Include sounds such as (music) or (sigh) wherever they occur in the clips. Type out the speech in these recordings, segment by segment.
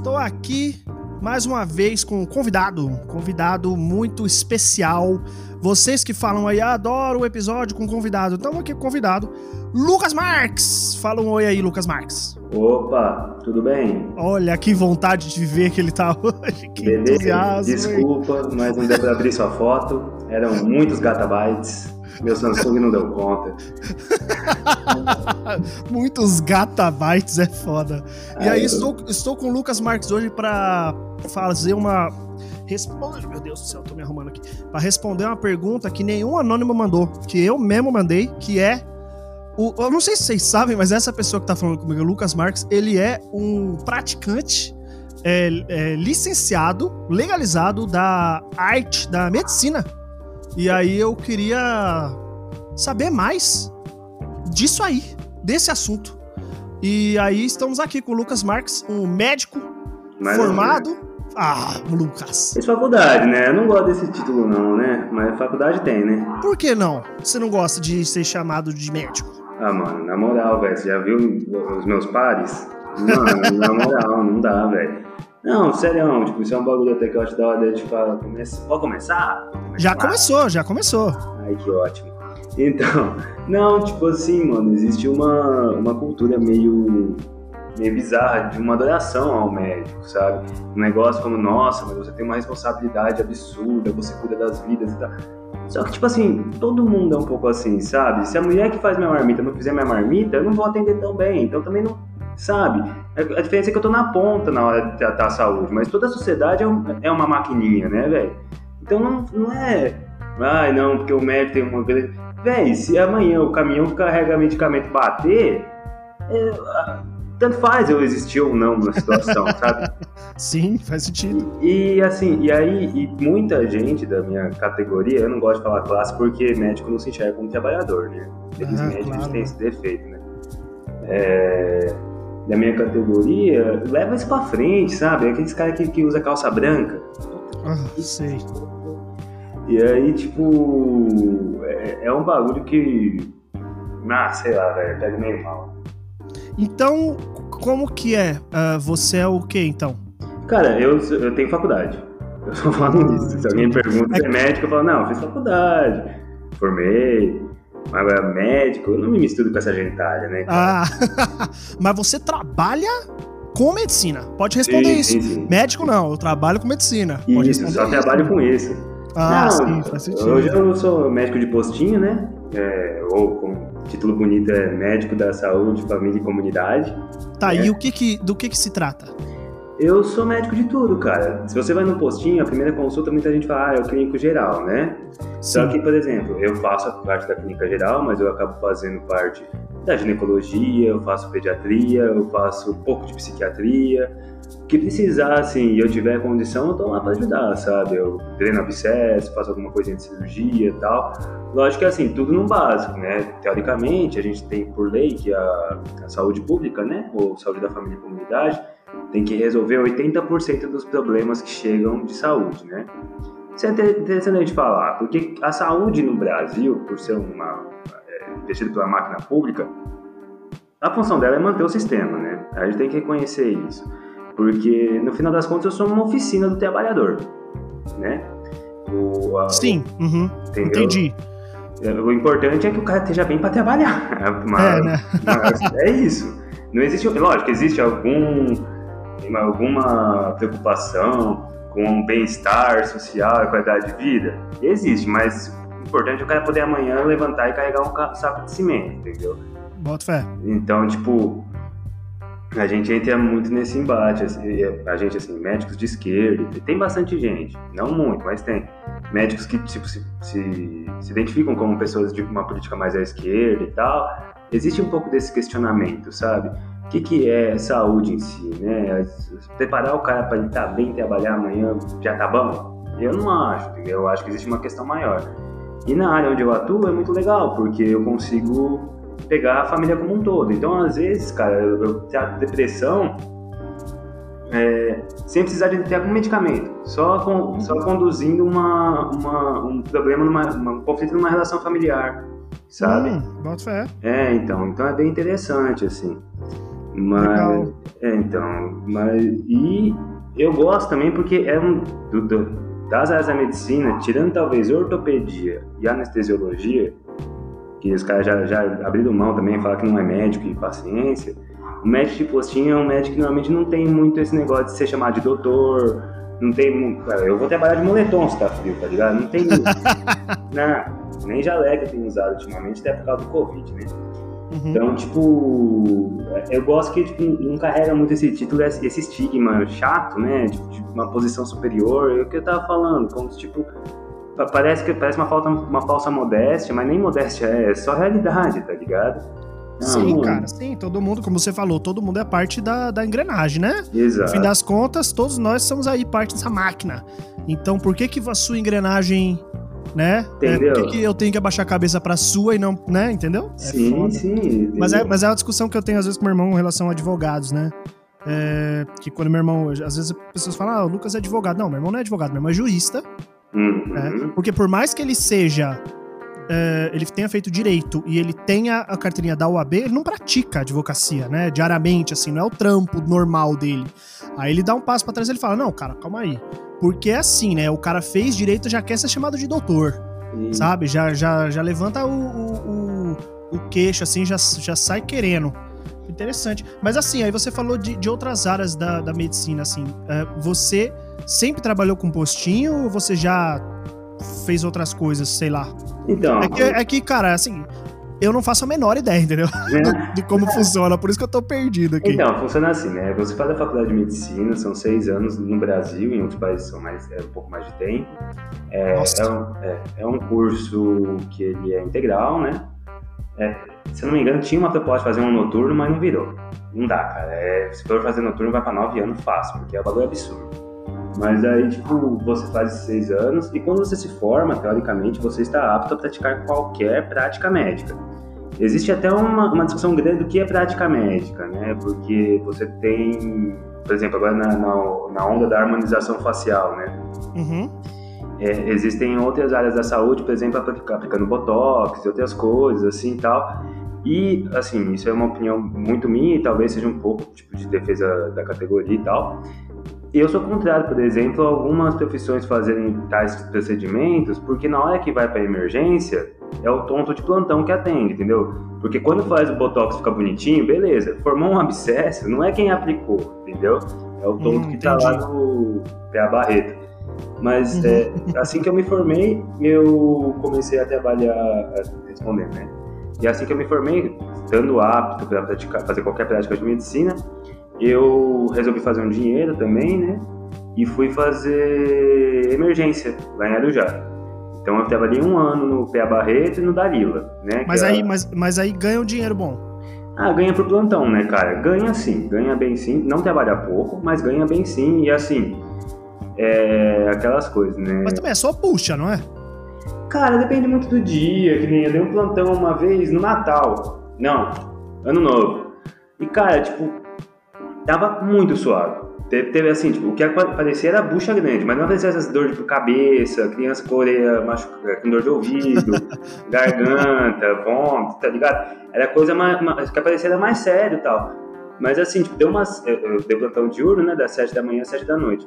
Estou aqui mais uma vez com um convidado, um convidado muito especial. Vocês que falam aí, adoro o episódio com convidado. Estamos aqui com convidado, Lucas Marques. Fala um oi aí, Lucas Marques. Opa, tudo bem? Olha que vontade de ver que ele tá (laughs) hoje. Que Beleza, entusiasmo. Desculpa, hein? mas não deu pra abrir sua foto. Eram muitos gatabytes. Meu Samsung não deu conta. (laughs) Muitos gatabytes é foda. E aí, estou, estou com o Lucas Marques hoje para fazer uma. Responde, meu Deus do céu, tô me arrumando aqui. Para responder uma pergunta que nenhum anônimo mandou, que eu mesmo mandei, que é. O, eu não sei se vocês sabem, mas essa pessoa que tá falando comigo, o Lucas Marques, ele é um praticante é, é, licenciado, legalizado da arte da medicina e aí eu queria saber mais disso aí, desse assunto. E aí estamos aqui com o Lucas Marques, um médico Mas formado. Ah, Lucas. É faculdade, né? Eu não gosto desse título, não, né? Mas faculdade tem, né? Por que não? Você não gosta de ser chamado de médico? Ah, mano, na moral, velho, você já viu os meus pares? Mano, na moral, não dá, velho. Não, sério, tipo, isso é um bagulho até que eu acho da hora de falar. Come... Pode começar? Já começou, já começou. Ai, que ótimo. Então, (laughs) não, tipo assim, mano, existe uma, uma cultura meio, meio bizarra de uma adoração ao médico, sabe? Um negócio como, nossa, mas você tem uma responsabilidade absurda, você cuida das vidas e tal. Só que, tipo assim, todo mundo é um pouco assim, sabe? Se a mulher que faz minha marmita não fizer minha marmita, eu não vou atender tão bem. Então também não sabe? A diferença é que eu tô na ponta na hora de tratar a saúde, mas toda a sociedade é, um, é uma maquininha, né, velho? Então não, não é. Ai, não, porque o médico tem uma. Véi, se amanhã o caminhão que carrega medicamento bater, é, tanto faz eu existir ou não na situação, (laughs) sabe? Sim, faz sentido. E, e, assim, e aí, e muita gente da minha categoria, eu não gosto de falar classe porque médico não se enxerga como trabalhador, né? Felizmente ah, claro. a gente tem esse defeito, né? É, da minha categoria, leva isso pra frente, sabe? Aqueles caras que, que usa calça branca. Ah, sei. E aí, tipo, é, é um bagulho que. Ah, sei lá, velho, pega meio mal. Então, como que é? Uh, você é o que então? Cara, eu, eu tenho faculdade. Eu só falo isso. Se alguém pergunta se é médico, eu falo, não, eu fiz faculdade, formei. Agora, médico, eu não me misturo com essa gentalha, né? Cara? Ah, (laughs) mas você trabalha com medicina. Pode responder sim, isso. Sim, sim. Médico não, eu trabalho com medicina. Pode isso, só isso. trabalho com isso. Ah, não, sim, faz sentido. Hoje eu sou médico de postinho, né? É, ou com título bonito é médico da saúde, família e comunidade. Tá, é. e o que que, do que que se trata? Eu sou médico de tudo, cara. Se você vai no postinho, a primeira consulta, muita gente fala, ah, é o clínico geral, né? Sim. Só que, por exemplo, eu faço parte da clínica geral, mas eu acabo fazendo parte da ginecologia, eu faço pediatria, eu faço um pouco de psiquiatria. O que precisar, assim, e eu tiver condição, eu tô lá para ajudar, sabe? Eu treino abscesso, faço alguma coisa de cirurgia e tal. Lógico que, assim, tudo no básico, né? Teoricamente, a gente tem por lei que a, a saúde pública, né? Ou saúde da família e comunidade, tem que resolver 80% dos problemas que chegam de saúde, né? Isso é interessante a gente falar, porque a saúde no Brasil, por ser uma é, pela máquina pública, a função dela é manter o sistema, né? A gente tem que reconhecer isso, porque no final das contas eu sou uma oficina do trabalhador, né? O, a, Sim, uhum, entendi. É, o importante é que o cara esteja bem para trabalhar. (laughs) Mas, é, né? mas é isso. Não existe, lógico, existe algum alguma preocupação com o bem-estar social e qualidade de vida? Existe, mas o importante é o cara poder amanhã levantar e carregar um saco de cimento, entendeu? Bota fé. Então, tipo, a gente entra muito nesse embate, assim, a gente, assim, médicos de esquerda, tem bastante gente, não muito, mas tem. Médicos que, tipo, se, se, se identificam como pessoas de uma política mais à esquerda e tal. Existe um pouco desse questionamento, sabe? O que, que é saúde em si, né? Preparar o cara para ele estar tá bem trabalhar amanhã já tá bom? Eu não acho? Eu acho que existe uma questão maior. E na área onde eu atuo é muito legal, porque eu consigo pegar a família como um todo. Então, às vezes, cara, eu, eu trato depressão é, sem precisar de ter algum medicamento, só, com, só conduzindo uma, uma, um problema, numa, um conflito numa relação familiar, sabe? Hum, bota fé. É, então, então é bem interessante, assim. Mas, Legal. é, então, mas, e eu gosto também porque é um, do, do- das áreas da medicina, tirando talvez ortopedia e anestesiologia, que os caras já, já abriram mão também, falar que não é médico e paciência, o médico de postinho é um médico que normalmente não tem muito esse negócio de ser chamado de doutor, não tem Eu vou trabalhar de moletom se tá frio, tá ligado? Não tem. (laughs) não, nem jaleco eu tenho usado ultimamente, até por causa do Covid, né? Uhum. Então, tipo, eu gosto que tipo, não carrega muito esse título, esse estigma chato, né? Tipo, de uma posição superior. É o que eu tava falando, como se, tipo, pa- parece que parece uma, falta, uma falsa modéstia, mas nem modéstia é, é só realidade, tá ligado? Não, Sim, mano, cara, sim, todo mundo, como você falou, todo mundo é parte da, da engrenagem, né? No Exato. fim das contas, todos nós somos aí parte dessa máquina. Então, por que que a sua engrenagem, né? é, Entendeu? por que, que eu tenho que abaixar a cabeça pra sua e não, né? Entendeu? É Sim, foda. sim. Mas é, mas é uma discussão que eu tenho às vezes com meu irmão em relação a advogados, né? É, que quando meu irmão, às vezes as pessoas falam, ah, o Lucas é advogado. Não, meu irmão não é advogado, meu irmão é jurista. Uhum. né? Porque por mais que ele seja. é, ele tenha feito direito e ele tenha a carteirinha da UAB, ele não pratica advocacia, né? Diariamente, assim, não é o trampo normal dele. Aí ele dá um passo pra trás e ele fala: Não, cara, calma aí. Porque é assim, né? O cara fez direito já quer ser chamado de doutor, E- sabe? Já, já, já levanta o, o, o, o queixo, assim, já, já sai querendo. Interessante. Mas assim, aí você falou de, de outras áreas da, da medicina, assim. é, você sempre trabalhou com postinho ou você já fez outras coisas, sei lá? Então, É que, é que, cara, assim, eu não faço a menor ideia, entendeu? (laughs) De como funciona, por isso que eu tô perdido aqui. Então, funciona assim, né? Você faz a faculdade de medicina, são seis anos no Brasil, em outros países são mais, é um pouco mais de tempo. É, Nossa. é um, é- é um curso que ele é integral, né? É, se eu não me engano, tinha uma proposta de fazer um noturno, mas não virou. Não dá, cara. É, se for fazer noturno, vai pra nove anos fácil, porque é um bagulho absurdo. Mas aí, tipo, você faz esses seis anos e quando você se forma, teoricamente, você está apto a praticar qualquer prática médica. Existe até uma, uma discussão grande do que é prática médica, né? Porque você tem, por exemplo, agora na, na, na onda da harmonização facial, né? Uhum. É, existem outras áreas da saúde, por exemplo, aplica- aplicando botox e outras coisas assim e tal. E, assim, isso é uma opinião muito minha e talvez seja um pouco tipo de defesa da categoria e tal. Eu sou contrário, por exemplo, a algumas profissões fazerem tais procedimentos, porque na hora que vai para emergência, é o tonto de plantão que atende, entendeu? Porque quando faz o botox fica bonitinho, beleza. Formou um abscesso, não é quem aplicou, entendeu? É o tonto Hum, que tá lá entendi. no pé a barreta. Mas Uhum. é, assim que eu me formei, eu comecei a trabalhar, respondendo, né? E assim que eu me formei, estando apto para fazer qualquer prática de medicina, eu resolvi fazer um dinheiro também, né? E fui fazer emergência lá em Arujá. Então eu trabalhei um ano no Pé Barreto e no Dalila, né? Mas aí, mas, mas aí ganha um dinheiro bom. ah, ganha por plantão, né, cara? Ganha sim, ganha bem sim. Não trabalha pouco, mas ganha bem sim. E assim, é aquelas coisas, né? Mas também é só puxa, não é? Cara, depende muito do dia. Que nem eu dei um plantão uma vez no Natal. Não, Ano Novo. E cara, tipo, tava muito suave. Teve, teve, assim, tipo, o que parecia era bucha grande, mas não parecia essas dores de cabeça, criança com orelha machucada, com dor de ouvido, (laughs) garganta, vômito, tá ligado? Era coisa mais, mais, que parecia era mais sério e tal. Mas assim, tipo, deu umas. Eu, eu dei plantão diurno, né? Das 7 da manhã às 7 da noite.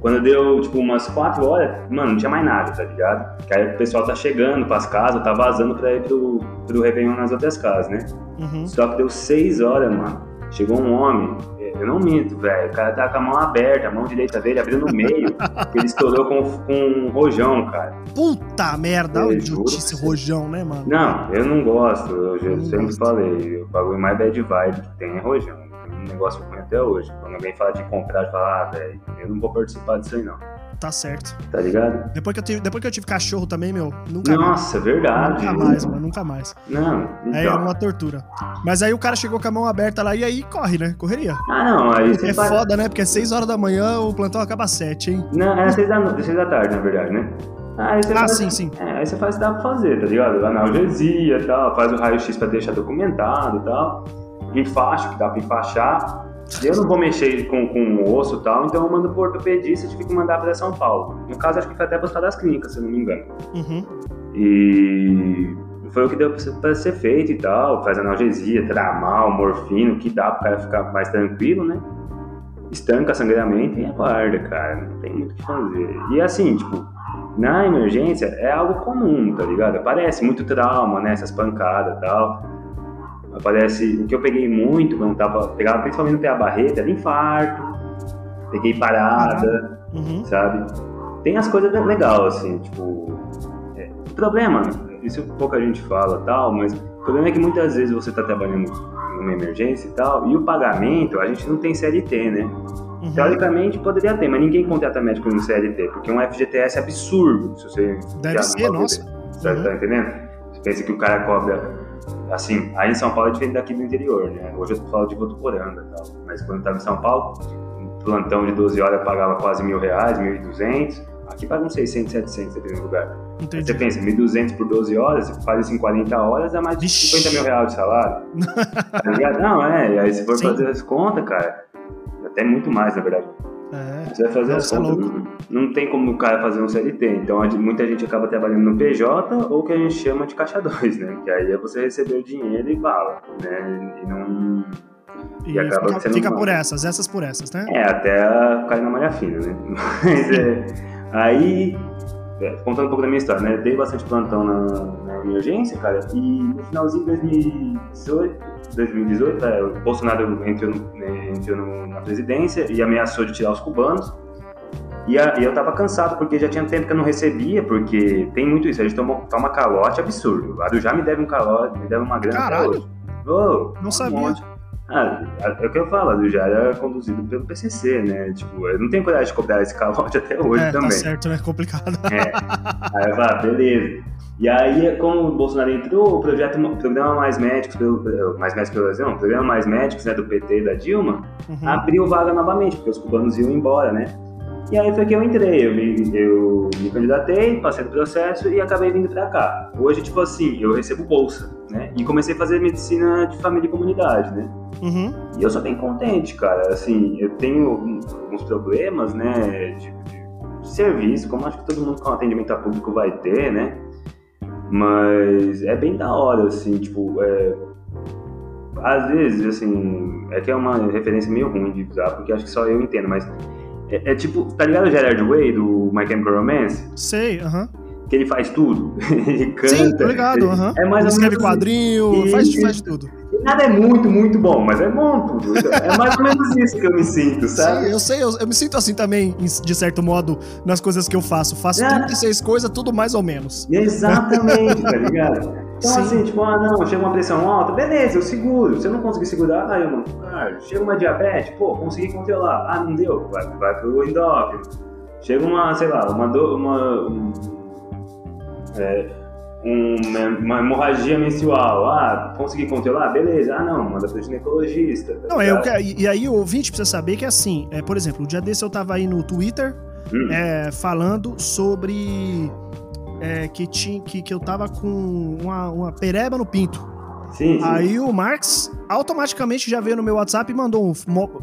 Quando deu, tipo, umas 4 horas, mano, não tinha mais nada, tá ligado? Que aí o pessoal tá chegando pras casas, tá vazando pra ir pro, pro Réveillon nas outras casas, né? Uhum. Só que deu 6 horas, mano. Chegou um homem, eu não minto, velho. O cara tava com a mão aberta, a mão direita dele abriu no meio. (laughs) ele estourou com, com um rojão, cara. Puta merda, Eu idiotice rojão, né, mano? Não, eu não gosto, eu Eu não sempre gosto. falei. O bagulho mais bad vibe que tem é rojão. É um negócio ruim até hoje. Quando alguém fala de comprar, eu falo, ah, velho, eu não vou participar disso aí não. Tá certo. Tá ligado? Depois que, eu tive, depois que eu tive cachorro também, meu, nunca mais. Nossa, verdade. Nunca mais, mano, nunca mais. Não, Aí é então. uma tortura. Mas aí o cara chegou com a mão aberta lá e aí corre, né? Correria. Ah, não, aí É foda, né? Porque é 6 horas da manhã, o plantão acaba às 7, hein? Não, era seis da, no- seis da tarde, na verdade, né? Aí você Ah, faz, sim, sim. É, aí você faz o que dá pra fazer, tá ligado? Analgesia e tal, faz o raio-x pra deixar documentado e tal. Enfaixa, que dá pra enfaixar. Eu não vou mexer com, com o osso e tal, então eu mando pro ortopedista e tive que mandar pra São Paulo. No caso, acho que foi até buscar das clínicas, se eu não me engano. Uhum. E foi o que deu para ser feito e tal. Faz analgesia, tramal, morfina, o que dá pro cara ficar mais tranquilo, né? Estanca sangramento e aguarda, cara. Não tem muito o que fazer. E assim, tipo, na emergência é algo comum, tá ligado? Aparece muito trauma, né? Essas pancadas e tal. Aparece. O que eu peguei muito quando tava. Pegava principalmente no pé a barreta, era infarto. Peguei parada, uhum. sabe? Tem as coisas legais, assim, tipo. É, o problema, isso pouca gente fala tal, mas o problema é que muitas vezes você tá trabalhando numa emergência e tal, e o pagamento, a gente não tem CLT, né? Uhum. Teoricamente poderia ter, mas ninguém contrata médico no CLT, porque um FGTS é absurdo. Se você Deve ser, nossa. Tá, uhum. tá entendendo? Você pensa que o cara cobra. Assim, aí em São Paulo é diferente daqui do interior, né? Hoje eu falo de Votuporanga e tal. Mas quando eu tava em São Paulo, um plantão de 12 horas eu pagava quase mil reais, mil e duzentos. Aqui paga uns 600, 700 dependendo do lugar. Entendi. Você pensa, 1.200 por 12 horas, você faz isso em 40 horas, dá mais de Ixi. 50 mil reais de salário. (laughs) tá ligado? Não, é. E aí se for Sim. fazer as contas, cara, até muito mais, na verdade. É, você vai fazer as contas, não, não, tem como o cara fazer um CLT. Então muita gente acaba trabalhando no PJ ou que a gente chama de caixa (laughs) 2, né? Que aí é você receber o dinheiro e bala, né? E não. E, e acaba fica, fica por essas, essas por essas, né? É, até cair na malha fina, né? (laughs) Mas é. Aí é, contando um pouco da minha história, né? Dei bastante plantão na, na emergência, cara, e no finalzinho de 2018, 2018 é, o Bolsonaro entrou, no, né, entrou no, na presidência e ameaçou de tirar os cubanos. E, a, e, eu tava cansado, porque já tinha tempo que eu não recebia, porque tem muito isso, a gente toma, toma calote absurdo. A do já me deve um calote, me deve uma grana. Caralho! Oh, não um sabia. Monte. Ah, é o que eu falo, já era conduzido pelo PCC, né? Tipo, eu não tenho coragem de cobrar esse calote até hoje é, tá também. Tá certo, né? Complicado. É. Aí eu falo, beleza. E aí, como o Bolsonaro entrou, o projeto, o programa Mais Médicos, pelo, Mais Médicos pelo Brasil, o programa Mais Médicos, né, do PT e da Dilma, uhum. abriu vaga novamente, porque os cubanos iam embora, né? E aí foi que eu entrei, eu me, eu me candidatei, passei no processo e acabei vindo pra cá. Hoje, tipo assim, eu recebo bolsa, né? E comecei a fazer medicina de família e comunidade, né? Uhum. E eu sou bem contente, cara. Assim, eu tenho alguns problemas, né, de, de serviço, como acho que todo mundo com atendimento a público vai ter, né? Mas é bem da hora, assim, tipo, é, às vezes, assim, é que é uma referência meio ruim de usar, porque acho que só eu entendo, mas é, é, tipo, tá ligado o Gerard Way do My Chemical Romance? Sei, aham. Uh -huh. Que ele faz tudo. (laughs) ele canta. Sim, tô ligado. Uh -huh. É mais ele escreve assim. quadrinho, faz, faz tudo. Nada é muito, muito bom, mas é bom tudo. É mais ou menos isso que eu me sinto, sabe? Sim, eu sei, eu, eu me sinto assim também, de certo modo, nas coisas que eu faço. Faço é. 36 coisas, tudo mais ou menos. Exatamente, tá ligado? (laughs) Então, Sim. assim, tipo, ah, não, chega uma pressão alta, beleza, eu seguro. Se eu não conseguir segurar, aí, mano, ah, chega uma diabetes, pô, consegui controlar. Ah, não deu, vai, vai pro endócrino. Chega uma, sei lá, uma dor, uma. Um, é, uma hemorragia menstrual. Ah, consegui controlar? Beleza. Ah, não, manda pro ginecologista. Tá não, eu, e aí o ouvinte precisa saber que, assim, é, por exemplo, o dia desse eu tava aí no Twitter hum. é, falando sobre é, que, tinha, que, que eu tava com uma, uma pereba no pinto. Sim, sim. Aí o Marx automaticamente já veio no meu WhatsApp e mandou um,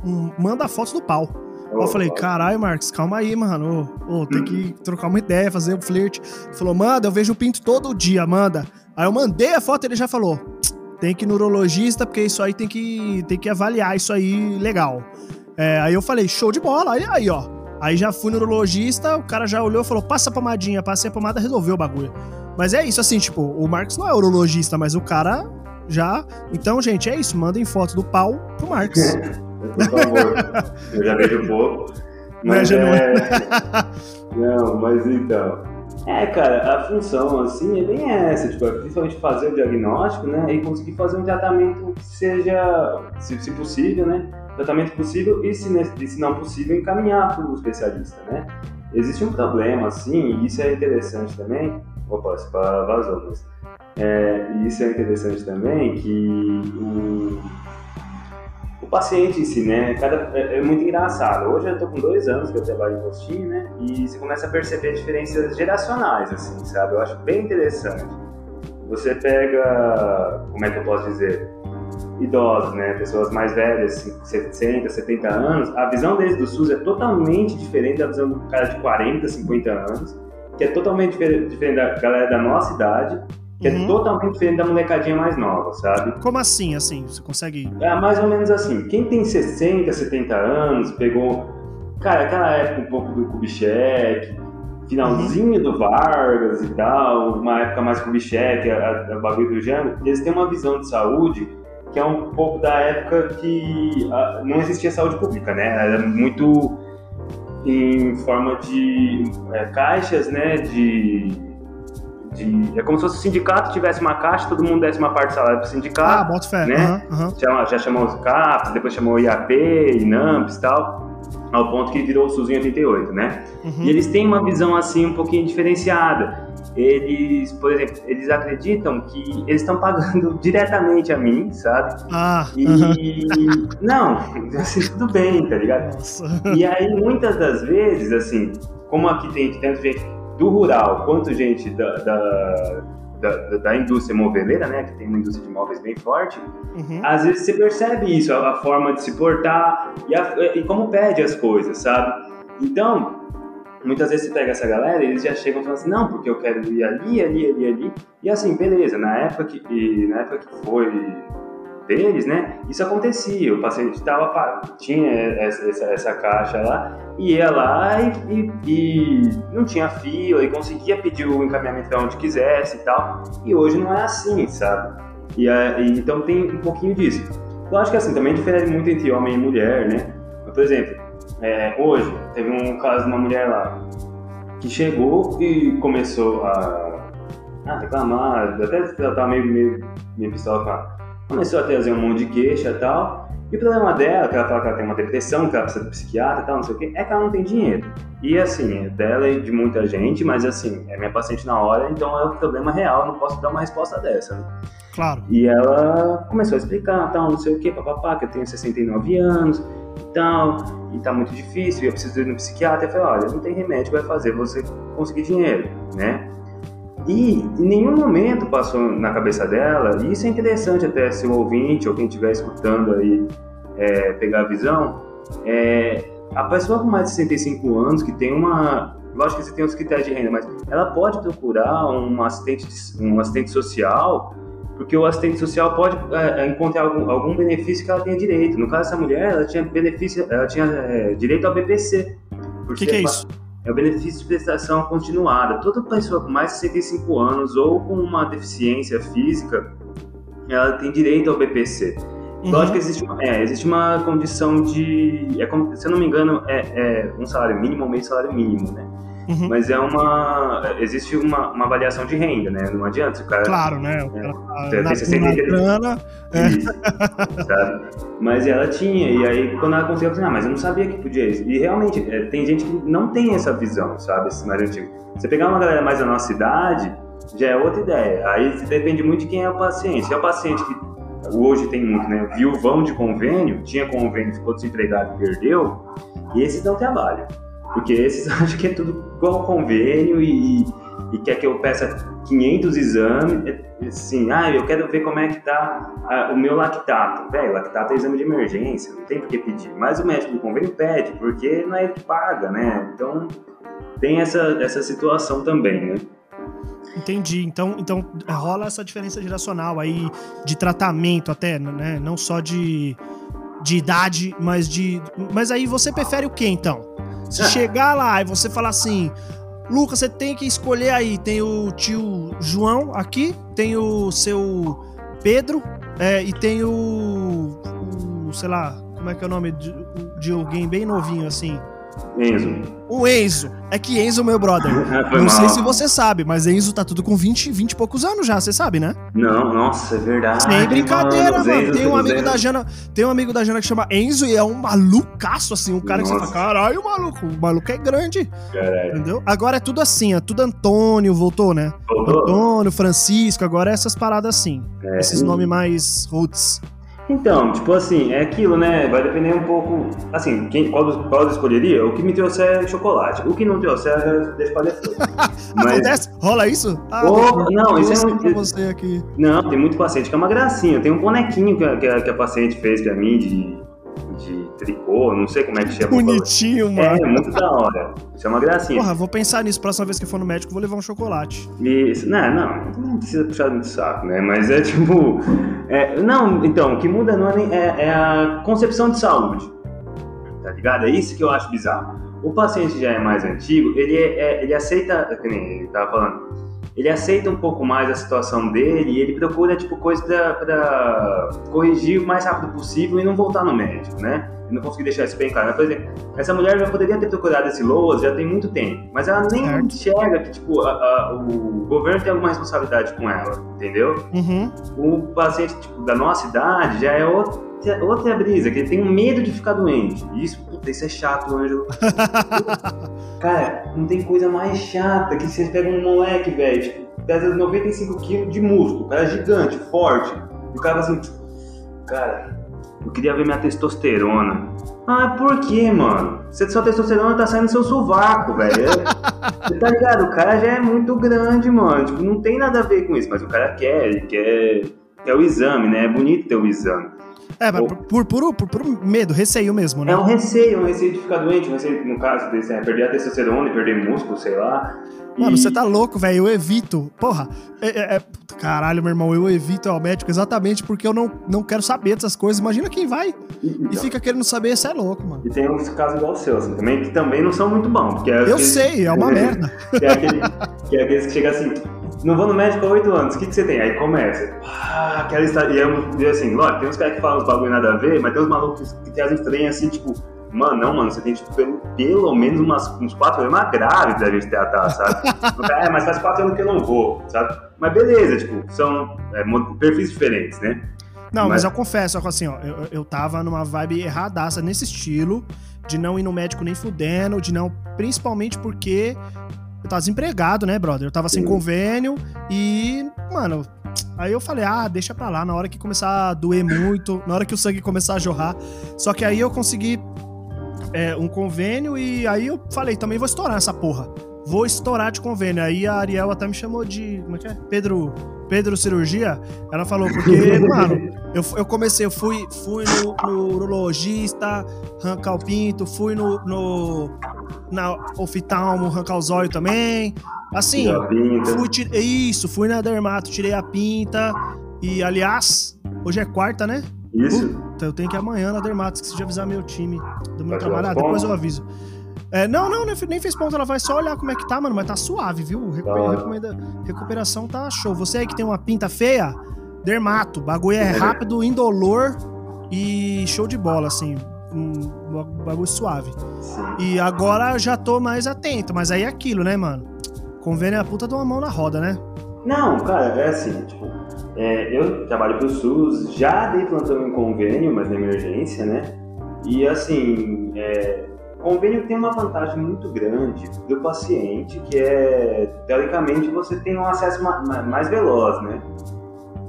um manda fotos do pau. Eu falei, caralho, Marcos, calma aí, mano. Ô, oh, tem que trocar uma ideia, fazer um flerte. Ele falou, manda, eu vejo o pinto todo dia, manda. Aí eu mandei a foto e ele já falou: tem que ir no urologista, porque isso aí tem que, tem que avaliar isso aí legal. É, aí eu falei, show de bola, aí, aí, ó. Aí já fui no urologista, o cara já olhou e falou: passa a pomadinha, passei a pomada, resolveu o bagulho. Mas é isso, assim, tipo, o Marcos não é urologista, mas o cara já. Então, gente, é isso. Mandem foto do pau pro Marcos. (laughs) por favor. (laughs) eu já vejo pouco. Mas é... (laughs) Não, mas então. É, cara, a função, assim, é bem essa, tipo, é principalmente fazer o diagnóstico, né, e conseguir fazer um tratamento que seja, se, se possível, né, tratamento possível e se, e se não possível, encaminhar para o especialista, né. Existe um problema, assim, e isso é interessante também, opa, esse vazou, mas, é, isso é interessante também, que o paciente em si, né? Cada, é, é, muito engraçado. Hoje eu tô com dois anos que eu trabalho em postinho, né? E você começa a perceber diferenças geracionais, assim, sabe? Eu acho bem interessante. Você pega, como é que eu posso dizer? Idosos, né? Pessoas mais velhas, 60, 70 anos. A visão deles do SUS é totalmente diferente da visão do cara de 40, 50 anos, que é totalmente diferente da galera da nossa idade que é Uhum. totalmente diferente da molecadinha mais nova, sabe? Como assim, assim? Você consegue... É mais ou menos assim. Quem tem 60, 70 anos, pegou, cara, aquela época um pouco do Kubitschek, finalzinho do Vargas e tal, uma época mais Kubitschek, a, a, a bagulho do Jânio, eles têm uma visão de saúde que é um pouco da época que ah, não existia saúde pública, né? Era muito em forma de é, caixas, né? De, de- é como se fosse o sindicato tivesse uma caixa, todo mundo desse uma parte do salário para o Ah, sindicato. bota fé. né? Aham, aham. Chama- já chamou os CAPs, depois chamou IAP, INAMPS e tal, ao ponto que virou o SUS em 88, né? Uhum. E eles têm uma visão assim um pouquinho diferenciada. Eles, por exemplo, eles acreditam que eles estão pagando (laughs) diretamente a mim, sabe? Ah. E (laughs) não, assim, tudo bem, tá ligado? Nossa. E aí, muitas das vezes, assim, como aqui tem tanto gente do rural quanto gente da, da, da, da indústria moveleira, né? Que tem uma indústria de móveis bem forte, Uhum. às vezes você percebe isso, a, a forma de se portar e, a- e como pede as coisas, sabe? Então, muitas vezes você pega essa galera e eles já chegam falando assim, não, porque eu quero ir ali, ali, ali, ali. E assim, beleza, na época que, na época que foi deles, né? Isso acontecia, o paciente tava, tinha essa, essa, essa caixa lá, ia lá e, e- e não tinha fila, e conseguia pedir o encaminhamento para onde quisesse e tal. E hoje não é assim, sabe? E, e- então tem um pouquinho disso. Eu acho que assim, também difere muito entre homem e mulher, né? Mas, por exemplo, é, hoje teve um caso de uma mulher lá que chegou e começou a, a reclamar, até ela tava meio, meio, meio pistola com ela. Começou a trazer um monte de queixa e tal. E o problema dela, que ela fala que ela tem uma depressão, que ela precisa de psiquiatra e tal, não sei o quê, é que ela não tem dinheiro. E assim, é dela e de muita gente, mas assim, é minha paciente na hora, então é um problema real, eu não posso dar uma resposta dessa, né? Claro. E ela começou a explicar, tal, não sei o que, papapá, que eu tenho 69 anos e tal, e tá muito difícil, e eu preciso ir no psiquiatra. Eu falei, olha, não tem remédio que vai fazer você conseguir dinheiro, né? E em nenhum momento passou na cabeça dela, e isso é interessante até se o ouvinte ou quem estiver escutando aí é, pegar a visão, é, a pessoa com mais de 65 anos que tem uma. Lógico que você tem os critérios de renda, mas ela pode procurar um assistente, um assistente social porque o assistente social pode é, encontrar algum, algum benefício que ela tenha direito. No caso dessa mulher, ela tinha benefício, ela tinha é, direito ao BPC. O que, que é isso? É o benefício de prestação continuada. Toda pessoa com mais de 65 anos ou com uma deficiência física, ela tem direito ao BPC. Uhum. Lógico que existe uma, é, existe uma condição de. É, se eu não me engano, é, é um salário mínimo ou meio salário mínimo, né? Uhum. Mas é uma. Existe uma, uma avaliação de renda, né? Não adianta. Se o cara Claro, né? O cara tá Tem na, 60 na dias. grana. É. Sabe? Mas ela tinha, e aí quando ela conseguiu, eu falei, ah, mas eu não sabia que podia isso. E realmente, é, tem gente que não tem essa visão, sabe? Esse mais antigo. Você pegar uma galera mais da nossa idade, já é outra ideia. Aí depende muito de quem é o paciente. Se é o paciente que hoje tem muito, né? Viúvão de convênio, tinha convênio, ficou desempregado e perdeu, e esses dão trabalho. Porque esses (laughs) acham que é tudo igual convênio e, e quer que eu peça 500 exames, é, assim, ah, eu quero ver como é que tá ah, o meu lactato. Velho, lactato é exame de emergência, não tem por que pedir. Mas o médico do convênio pede, porque não é ele que paga, né? Então tem essa, essa situação também, né? Entendi. Então, então rola essa diferença geracional aí de tratamento até, né? Não só de, de idade, mas de. Mas aí você prefere o que então? Se chegar lá e você falar assim, Lucas, você tem que escolher aí. Tem o tio João aqui, tem o seu Pedro é, e tem o, o. sei lá, como é que é o nome de, de alguém bem novinho assim? Enzo. O Enzo. É que Enzo, meu brother. (laughs) Foi Não mal. sei se você sabe, mas Enzo tá tudo com 20, 20 e poucos anos já, você sabe, né? Não, nossa, é verdade. Sem brincadeira, mano. Enzos, Tem um amigo da Jana, tem um amigo da Jana que chama Enzo e é um malucaço, assim, um cara que você Nossa. fala, caralho, maluco, o maluco é grande, Caralho. entendeu? Agora é tudo assim, é tudo Antônio, voltou, né? Voltou? Antônio, Francisco, agora é essas paradas assim. É. Esses nomes mais roots. Então, tipo assim, é aquilo, né? Vai depender um pouco. Assim, quem, qual, dos- qual eu escolheria? O que me trouxer é chocolate. O que não trouxer, eu deixo pra depois. (laughs) Mas, Acontece? Rola isso? Ah, deixa não, isso é um- você aqui. não, tem muito paciente que é uma gracinha. Tem um bonequinho que a, que a, que a paciente fez pra mim de, de tricô, não sei como é que chama. Bonitinho, mano. É, muito da hora. Isso é uma gracinha. Porra, vou pensar nisso. Próxima vez que for no médico, vou levar um chocolate. Isso, não, não, não precisa puxar muito saco, né? Mas é (laughs) tipo. É, não, então, o que muda não é, nem, é, é a concepção de saúde. Tá ligado? É isso que eu acho bizarro. O paciente já é mais antigo, ele, é, é ele aceita, que nem ele tava falando, ele aceita um pouco mais a situação dele e ele procura, tipo, coisa pra corrigir o mais rápido possível e não voltar no médico, né? E não conseguir deixar isso bem claro. Por exemplo, essa mulher já poderia ter procurado esse LOAS já tem muito tempo, mas ela nem certo. enxerga que, tipo, a, a, o governo tem alguma responsabilidade com ela, entendeu? Uhum. O paciente, tipo, da nossa idade já é outro outra brisa, que ele tem um medo de ficar doente. Isso, isso é chato, Ângelo. (laughs) Cara, não tem coisa mais chata que você pega um moleque, velho, tipo, pesa 95 quilos de músculo, cara é gigante, forte. E o cara assim, cara, eu queria ver minha testosterona. Ah, por quê, mano? Você sua testosterona tá saindo do seu sovaco, velho. (laughs) Você tá ligado? O cara já é muito grande, mano. Tipo, não tem nada a ver com isso, mas o cara quer, ele quer, quer o exame, né? É bonito ter o exame. É, por, por, por, por, por medo, receio mesmo, né? É um receio, um receio de ficar doente, um receio, no caso, de perder a testosterona e perder músculo, sei lá. Mano, e... você tá louco, velho. Eu evito. Porra, é, é, é, caralho, meu irmão, eu evito ao médico exatamente porque eu não, não quero saber dessas coisas. Imagina quem vai então, e fica querendo saber, você é louco, mano. E tem uns casos igual o seu, assim, também, que também não são muito bons. É eu sei, é uma (laughs) merda. Que é, aquele, que é aqueles que chegam assim, não vou no médico há oito anos, o que, que você tem? Aí começa. Ah, aquela história. E, eu, assim, lógico, tem uns caras que falam os bagulho nada a ver, mas tem uns malucos que fazem trem assim, tipo, mano, não, mano, você tem tipo, pelo, pelo menos umas, uns quatro anos grave da gente tratar, sabe? (laughs) é, mas faz quatro anos que eu não vou, sabe? Mas beleza, tipo, são é, perfis diferentes, né? Não, mas, mas eu confesso, assim, ó, eu, eu tava numa vibe erradaça nesse estilo, de não ir no médico nem fudendo, de não. Principalmente porque eu tava desempregado, né, brother? Eu tava sem convênio e, mano, aí eu falei, ah, deixa pra lá, na hora que começar a doer muito, na hora que o sangue começar a jorrar. Só que aí eu consegui é, um convênio e aí eu falei, também vou estourar essa porra. Vou estourar de convênio. Aí a Ariel até me chamou de. Como é que é? Pedro. Pedro Cirurgia. Ela falou, porque, (laughs) mano, eu, eu comecei, eu fui, fui no, no urologista, arrancar o pinto, fui no, no na oftalmo, arrancar os olhos também. Assim, fui, isso, fui na dermato, tirei a pinta. E, aliás, hoje é quarta, né? Isso. Puta, eu tenho que ir amanhã na dermato, esqueci de avisar meu time do meu trabalho. Ah, depois eu aviso. É, não, não, nem fez ponto, ela vai só olhar como é que tá, mano, mas tá suave, viu? Recupera, recuperação tá show. Você aí que tem uma pinta feia, dermato, bagulho é rápido, indolor e show de bola, assim um bagulho suave. E agora já tô mais atento, mas aí é aquilo, né, mano? Convênio é a puta de uma mão na roda, né? Não, cara, é assim, tipo, é, eu trabalho pro SUS, já dei plantão em convênio, mas na emergência, né? E assim, é, convênio tem uma vantagem muito grande do paciente, que é, teoricamente, você tem um acesso mais veloz, né?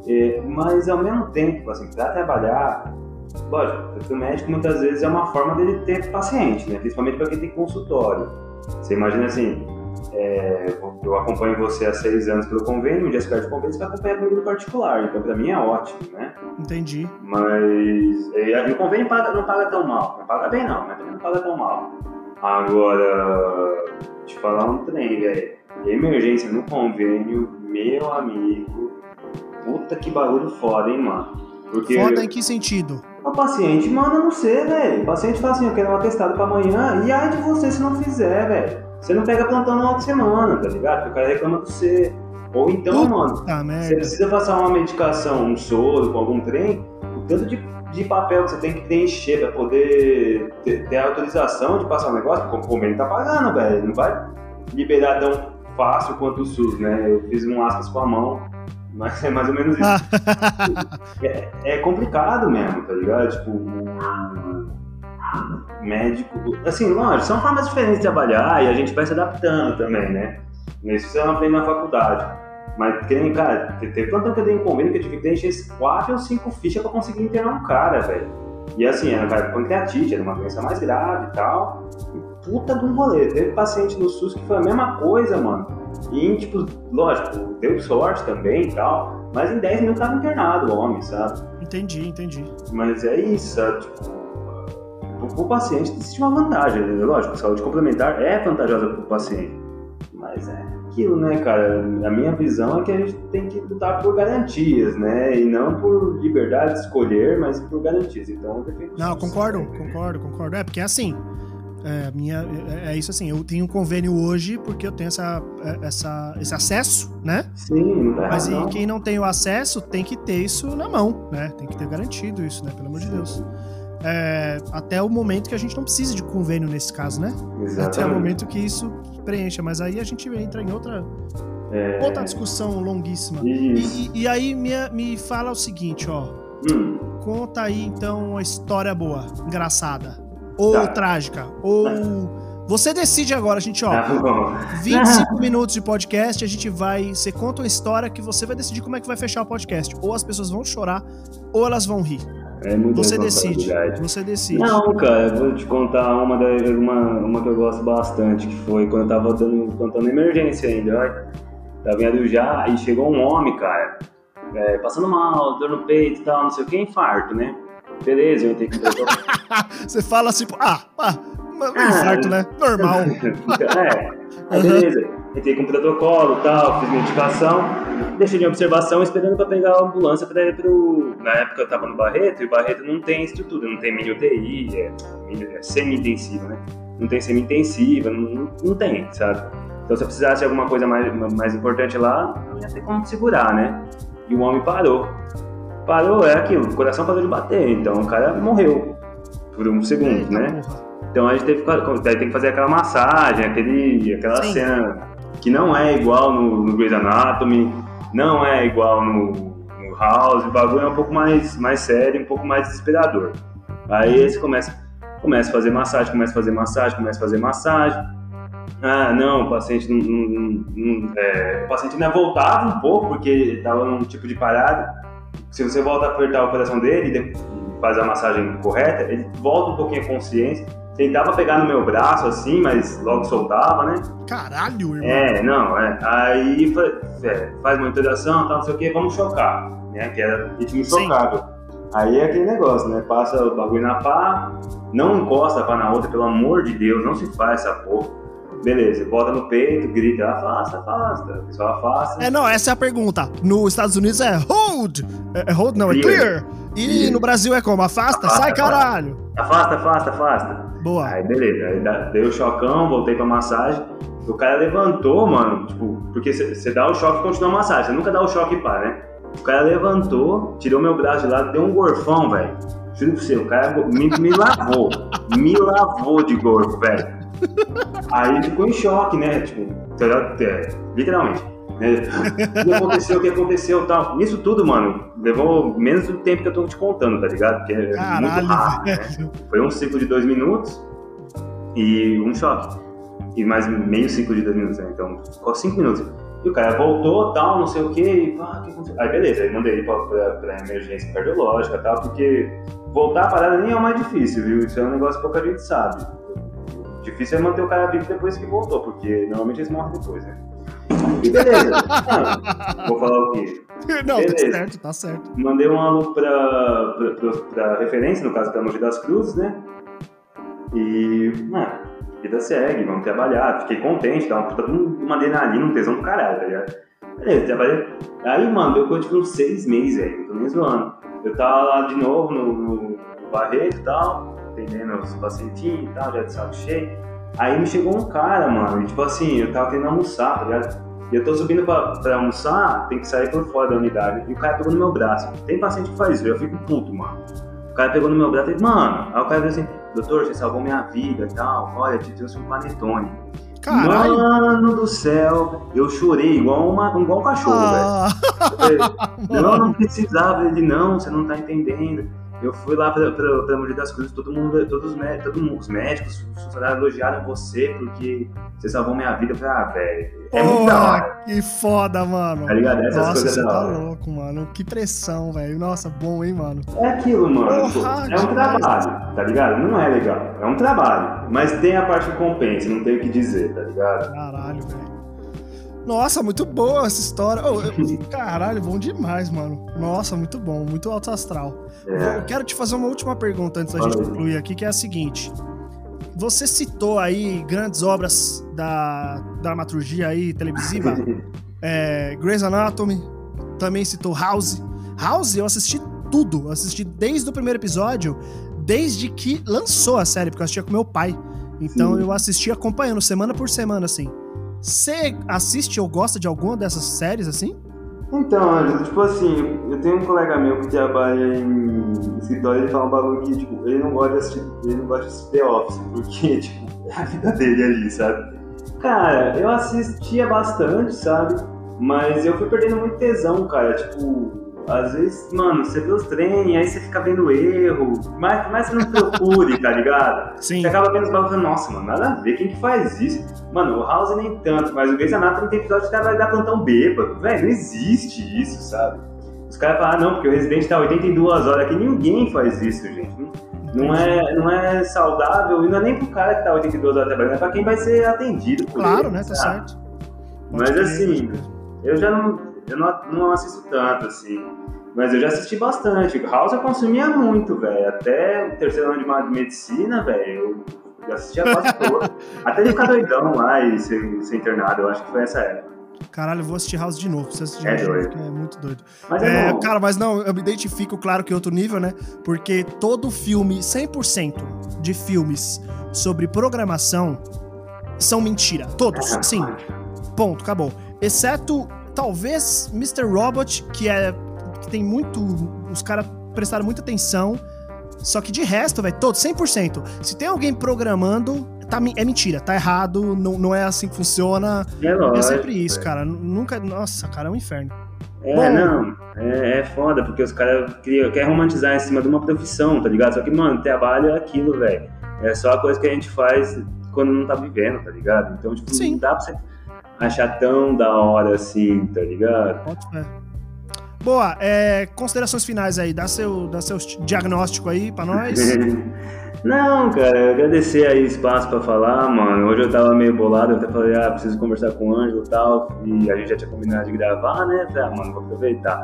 É, mas ao mesmo tempo, assim, para trabalhar Lógico, o médico muitas vezes é uma forma dele ter paciente, né? principalmente para quem tem consultório. Você imagina assim, é, eu acompanho você há seis anos pelo convênio, um dia você perde o convênio, você vai acompanhar comigo particular, então para mim é ótimo, né? Entendi. Mas é, e o convênio paga, não paga tão mal, não paga bem não, mas também não paga tão mal. Agora, te falar um trem, velho, emergência no convênio, meu amigo, puta que bagulho foda, hein, mano. Porque foda em que sentido? O paciente manda não ser, velho. O paciente fala assim, eu quero um atestado pra amanhã, e ai de você se não fizer, velho. Você não pega plantão na outra semana, tá ligado? Porque o cara reclama de você. Ou então, Puta mano, merda. você precisa passar uma medicação, um soro com algum trem, o tanto de, de papel que você tem que preencher pra poder ter, ter a autorização de passar o um negócio, o convênio tá pagando, velho. Não vai liberar tão fácil quanto o SUS, né? Eu fiz um aspas com a mão mas é mais ou menos isso. (laughs) é, é, complicado mesmo, tá ligado? Tipo, médico. Assim, lógico, são formas diferentes de trabalhar e a gente vai se adaptando também, né? Isso você não aprende na faculdade. Mas, tem, cara, teve tanto que eu dei um convênio que eu tive que encher quatro ou cinco fichas pra conseguir internar um cara, velho. E assim, era um cara com pancreatite, era uma doença mais grave e tal. E puta de um rolê. Teve paciente no SUS que foi a mesma coisa, mano e, tipo, lógico, deu sorte também e tal, mas em 10 minutos tava internado o homem, sabe? Entendi, entendi. Mas é isso, sabe? Tipo, pro paciente existe uma vantagem, né? lógico, saúde complementar é vantajosa pro paciente. Mas é aquilo, né, cara? A minha visão é que a gente tem que lutar por garantias, né? E não por liberdade de escolher, mas por garantias. Então, eu Não, concordo, concordo, concordo. É, porque é assim. É, minha, é, é, isso assim, eu tenho um convênio hoje porque eu tenho essa, é, essa, esse acesso, né? Sim, não Mas e quem não tem o acesso tem que ter isso na mão, né? Tem que ter garantido isso, né? Pelo amor de Deus. É, até o momento que a gente não precisa de convênio nesse caso, né? Exatamente. Até o momento que isso preencha. Mas aí a gente entra em outra, é... outra discussão longuíssima. E, e, aí me, me fala o seguinte, ó. Hum. Conta aí então uma história boa, engraçada ou tá. trágica, ou. Você decide agora, a gente, ó. Tá 25 (laughs) minutos de podcast, a gente vai. Você conta uma história que você vai decidir como é que vai fechar o podcast. Ou as pessoas vão chorar, ou elas vão rir. É você decide. Você decide. Não, cara, eu vou te contar uma, da, uma, uma que eu gosto bastante, que foi quando eu tava dando, contando emergência ainda, olha. Tava vindo já, e chegou um homem, cara, é, passando mal, dor no peito e tal, não sei o que, infarto, né? Beleza, eu tenho (laughs) que Você fala assim, ah, ah, ah infarto, né? Normal. (laughs) é, beleza. Entrei com protocolo tal, fiz medicação, deixei de observação esperando para pegar a ambulância para ir pro. Na época eu tava no Barreto e o Barreto não tem estrutura, não tem mini UTI, é, é semi-intensiva, né? Não tem semi-intensiva, não, não tem, sabe? Então se eu precisasse de alguma coisa mais, mais importante lá, não ia ter como segurar, né? E o homem parou parou, é aquilo, o coração parou de bater, então o cara morreu por um segundo, Eita, né? Então a gente teve que, daí tem que fazer aquela massagem, aquele, aquela Sim. cena que não é igual no, no Grey's Anatomy, não é igual no, no House, o bagulho é um pouco mais, mais sério, um pouco mais desesperador. Aí você começa, começa a fazer massagem, começa a fazer massagem, começa a fazer massagem. Ah, não, o paciente não, não, não é, o paciente ainda voltava um pouco porque estava num tipo de parada se você volta a apertar o coração dele e faz a massagem correta, ele volta um pouquinho a consciência. Tentava pegar no meu braço assim, mas logo soltava, né? Caralho, irmão. É, não, é. Aí é, faz monitoração, tal, não sei o que, vamos chocar, né? Que era ritmo chocado. Aí é aquele negócio, né? Passa o bagulho na pá, não encosta a pá na outra, pelo amor de Deus, não se faz essa porra. Beleza, bota no peito, grita, afasta, afasta. O pessoal afasta. É, não, essa é a pergunta. Nos Estados Unidos é hold. É, é hold, não, é clear. E no Brasil é como? Afasta, afasta sai caralho. Afasta, afasta, afasta. Boa. Aí beleza, aí dei o chocão, voltei pra massagem. O cara levantou, mano, tipo, porque você dá o choque e continua a massagem. Você nunca dá o choque e pá, né? O cara levantou, tirou meu braço de lado, deu um gorfão, velho. Juro pra você, o cara me, me lavou. (laughs) me lavou de gorfo, velho. Aí ficou em choque, né? Tipo, é, literalmente. Né? O que aconteceu, o que aconteceu tal. Isso tudo, mano, levou menos do tempo que eu tô te contando, tá ligado? Porque é Caralho, muito rápido. Né? Foi um ciclo de dois minutos e um choque. E mais meio ciclo de dois minutos, né? Então, ficou cinco minutos. E o cara voltou, tal, não sei o quê, e ah, que aconteceu? Aí beleza, aí mandei ele pra, pra, pra emergência cardiológica tal, porque voltar a parada nem é o mais difícil, viu? Isso é um negócio que pouca gente sabe. Difícil é manter o cara vivo depois que voltou, porque normalmente eles morrem depois, né? E (laughs) beleza. Ah, vou falar o quê? (laughs) Não, tá beleza. tá certo, tá certo. Mandei um aluno pra, pra, pra, pra referência, no caso da Mogi das Cruzes, né? E, ah, vida segue, vamos trabalhar. Fiquei contente, tava puta uma adrenalina, um tesão do caralho, tá ligado? Beleza, trabalhei. Aí, mano, deu coisa tipo uns seis meses aí, não tô nem zoando. Eu tava lá de novo no, no, no Barreto e tal atendendo os pacientinhos e tal, já de saco cheio. Aí me chegou um cara, mano, e, tipo assim, eu tava querendo almoçar, tá ligado? E eu tô subindo pra, pra, almoçar, tem que sair por fora da unidade. E o cara pegou no meu braço. Tem paciente que faz isso, eu fico puto, mano. O cara pegou no meu braço e falei, mano, aí o cara falou assim, doutor, você salvou minha vida e tal, olha, te trouxe um panetone. Caralho. Mano do céu, eu chorei igual, uma, igual um cachorro, ah. velho. (laughs) Não, não precisava. Ele, não, você não tá entendendo. Eu fui lá para a Mogi das Cruzes, todo mundo, todos os, todos os médicos, os funcionários elogiaram você porque você salvou minha vida. Eu falei, ah, velho, é muito da hora. Que foda, mano. Tá ligado? Essas Nossa, coisas você tá louco, mano. Que pressão, velho. Nossa, bom, hein, mano. É aquilo, mano. Porra, é um trabalho, tá ligado? Não é legal. É um trabalho. Mas tem a parte que compensa, não tem o que dizer, tá ligado? Caralho, velho. Nossa, muito boa essa história. Oh, eu, caralho, bom demais, mano. Nossa, muito bom, muito alto astral. É. Eu quero te fazer uma última pergunta antes da gente concluir aqui, que é a seguinte. Você citou aí grandes obras da dramaturgia aí televisiva, (laughs) é, Grey's Anatomy, também citou House. House eu assisti tudo, assisti desde o primeiro episódio, desde que lançou a série, porque eu assistia com meu pai. Então Sim. eu assisti acompanhando semana por semana, assim. Você assiste ou gosta de alguma dessas séries assim? Então, tipo assim, eu tenho um colega meu que trabalha em escritório e ele fala um bagulho que, tipo, ele não gosta de assistir, ele não gosta de assistir The Office, porque, (laughs) tipo, é a vida dele ali, sabe? Cara, eu assistia bastante, sabe? Mas eu fui perdendo muito tesão, cara, tipo, às vezes, mano, você vê os treinos, aí você fica vendo erro, mas, mas você não procure, tá ligado? Sim. Você acaba vendo os bagulhos e nossa, mano, nada a ver, quem que faz isso? Mano, o House nem tanto, mas o Grey's Anatomy tem episódio que vai dar plantão bêbado, velho, não existe isso, sabe? Os caras falam, ah, não, porque o Resident tá 82 horas aqui, ninguém faz isso, gente. Não é, não é saudável, e não é nem pro cara que tá 82 horas trabalhando, é pra quem vai ser atendido. claro, ele, né, tá certo. Pode mas assim, eu já não eu não, não assisto tanto, assim. Mas eu já assisti bastante. House eu consumia muito, velho. Até o terceiro ano de medicina, velho, eu já assistia quase (laughs) todo. Até ele ficar doidão lá e ser, ser internado, eu acho que foi essa época. Caralho, eu vou assistir House de novo. Você assistir é doido. É muito doido. Mas é, é cara, mas não, eu me identifico, claro, que é outro nível, né? Porque todo filme, 100% de filmes sobre programação são mentira. Todos, sim. Ponto, acabou. Exceto Talvez Mr. Robot, que é. que tem muito. Os caras prestaram muita atenção. Só que de resto, velho, todo, 100%. Se tem alguém programando, tá, é mentira, tá errado, não, não é assim que funciona. É, lógico, é sempre isso, cara. Nunca. Nossa, cara, é um inferno. É, Bom, não, é, é foda, porque os caras querem romantizar em cima de uma profissão, tá ligado? Só que, mano, trabalho é aquilo, velho. É só a coisa que a gente faz quando não tá vivendo, tá ligado? Então, tipo, Sim. não dá pra você achar tão da hora assim, tá ligado? Ótimo, Boa, é, considerações finais aí, dá seu, dá seu diagnóstico aí pra nós. (laughs) Não, cara, agradecer aí espaço pra falar, mano. Hoje eu tava meio bolado, eu até falei, ah, preciso conversar com o Ângelo e tal. E a gente já tinha combinado de gravar, né? Ah, mano, vou aproveitar.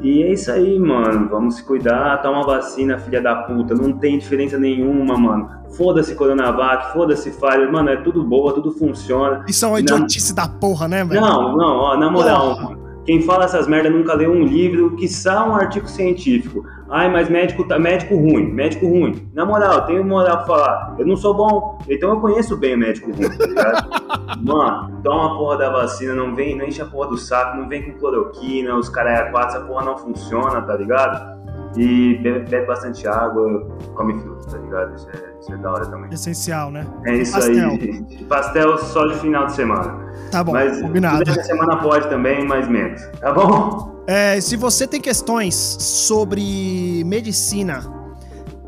E é isso aí, mano. Vamos se cuidar, toma vacina, filha da puta. Não tem diferença nenhuma, mano. Foda-se Coronavac, foda-se Pfizer, mano, é tudo boa, tudo funciona. Isso é uma idiotice na... da porra, né, velho? Não, não, ó, na moral. Quem fala essas merdas nunca leu um livro, que só um artigo científico. Ai, mas médico tá médico ruim, médico ruim. Na moral, tenho moral pra falar. Eu não sou bom, então eu conheço bem o médico ruim, tá ligado? (laughs) Mano, toma a porra da vacina, não vem, não enche a porra do saco, não vem com cloroquina, os caras é quatro, essa porra não funciona, tá ligado? E bebe, bebe bastante água, come frutas, tá ligado? Isso é, isso é da hora também. Essencial, né? É isso pastel. aí, (laughs) gente. Pastel só de final de semana. Tá bom, mas, combinado. Durante a semana pode também, mas menos. Tá bom? É, se você tem questões sobre medicina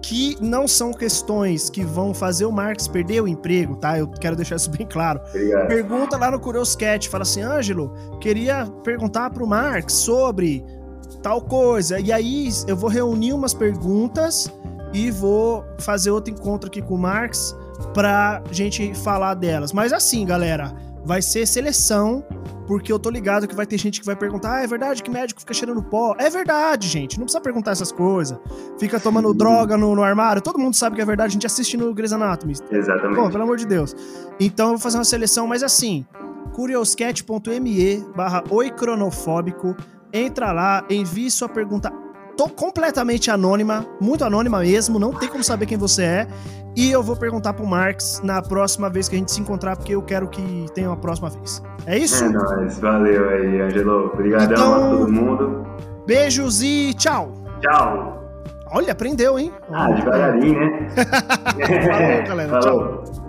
que não são questões que vão fazer o Marx perder o emprego, tá? Eu quero deixar isso bem claro. Obrigado. Pergunta lá no Curioscat, fala assim, Ângelo, queria perguntar pro Marx sobre tal coisa. E aí eu vou reunir umas perguntas e vou fazer outro encontro aqui com o Marx pra gente falar delas. Mas assim, galera, vai ser seleção, porque eu tô ligado que vai ter gente que vai perguntar: ah, é verdade que médico fica cheirando pó? É verdade, gente, não precisa perguntar essas coisas. Fica tomando droga no, no, armário, todo mundo sabe que é verdade, a gente assiste no Grey's Anatomy. Exatamente. Pô, pelo amor de Deus. Então eu vou fazer uma seleção, mas assim, curioscat.me barra oicronofóbico, entra lá, envie sua pergunta tô completamente anônima, muito anônima mesmo, não tem como saber quem você é. E eu vou perguntar pro Marx na próxima vez que a gente se encontrar, porque eu quero que tenha uma próxima vez. É isso? É nóis, valeu aí, Angelo. Obrigadão então, a todo mundo. Beijos e tchau. Tchau. Olha, aprendeu, hein? Ah, devagarinho, né? (laughs) Falou, galera. Falou. Tchau.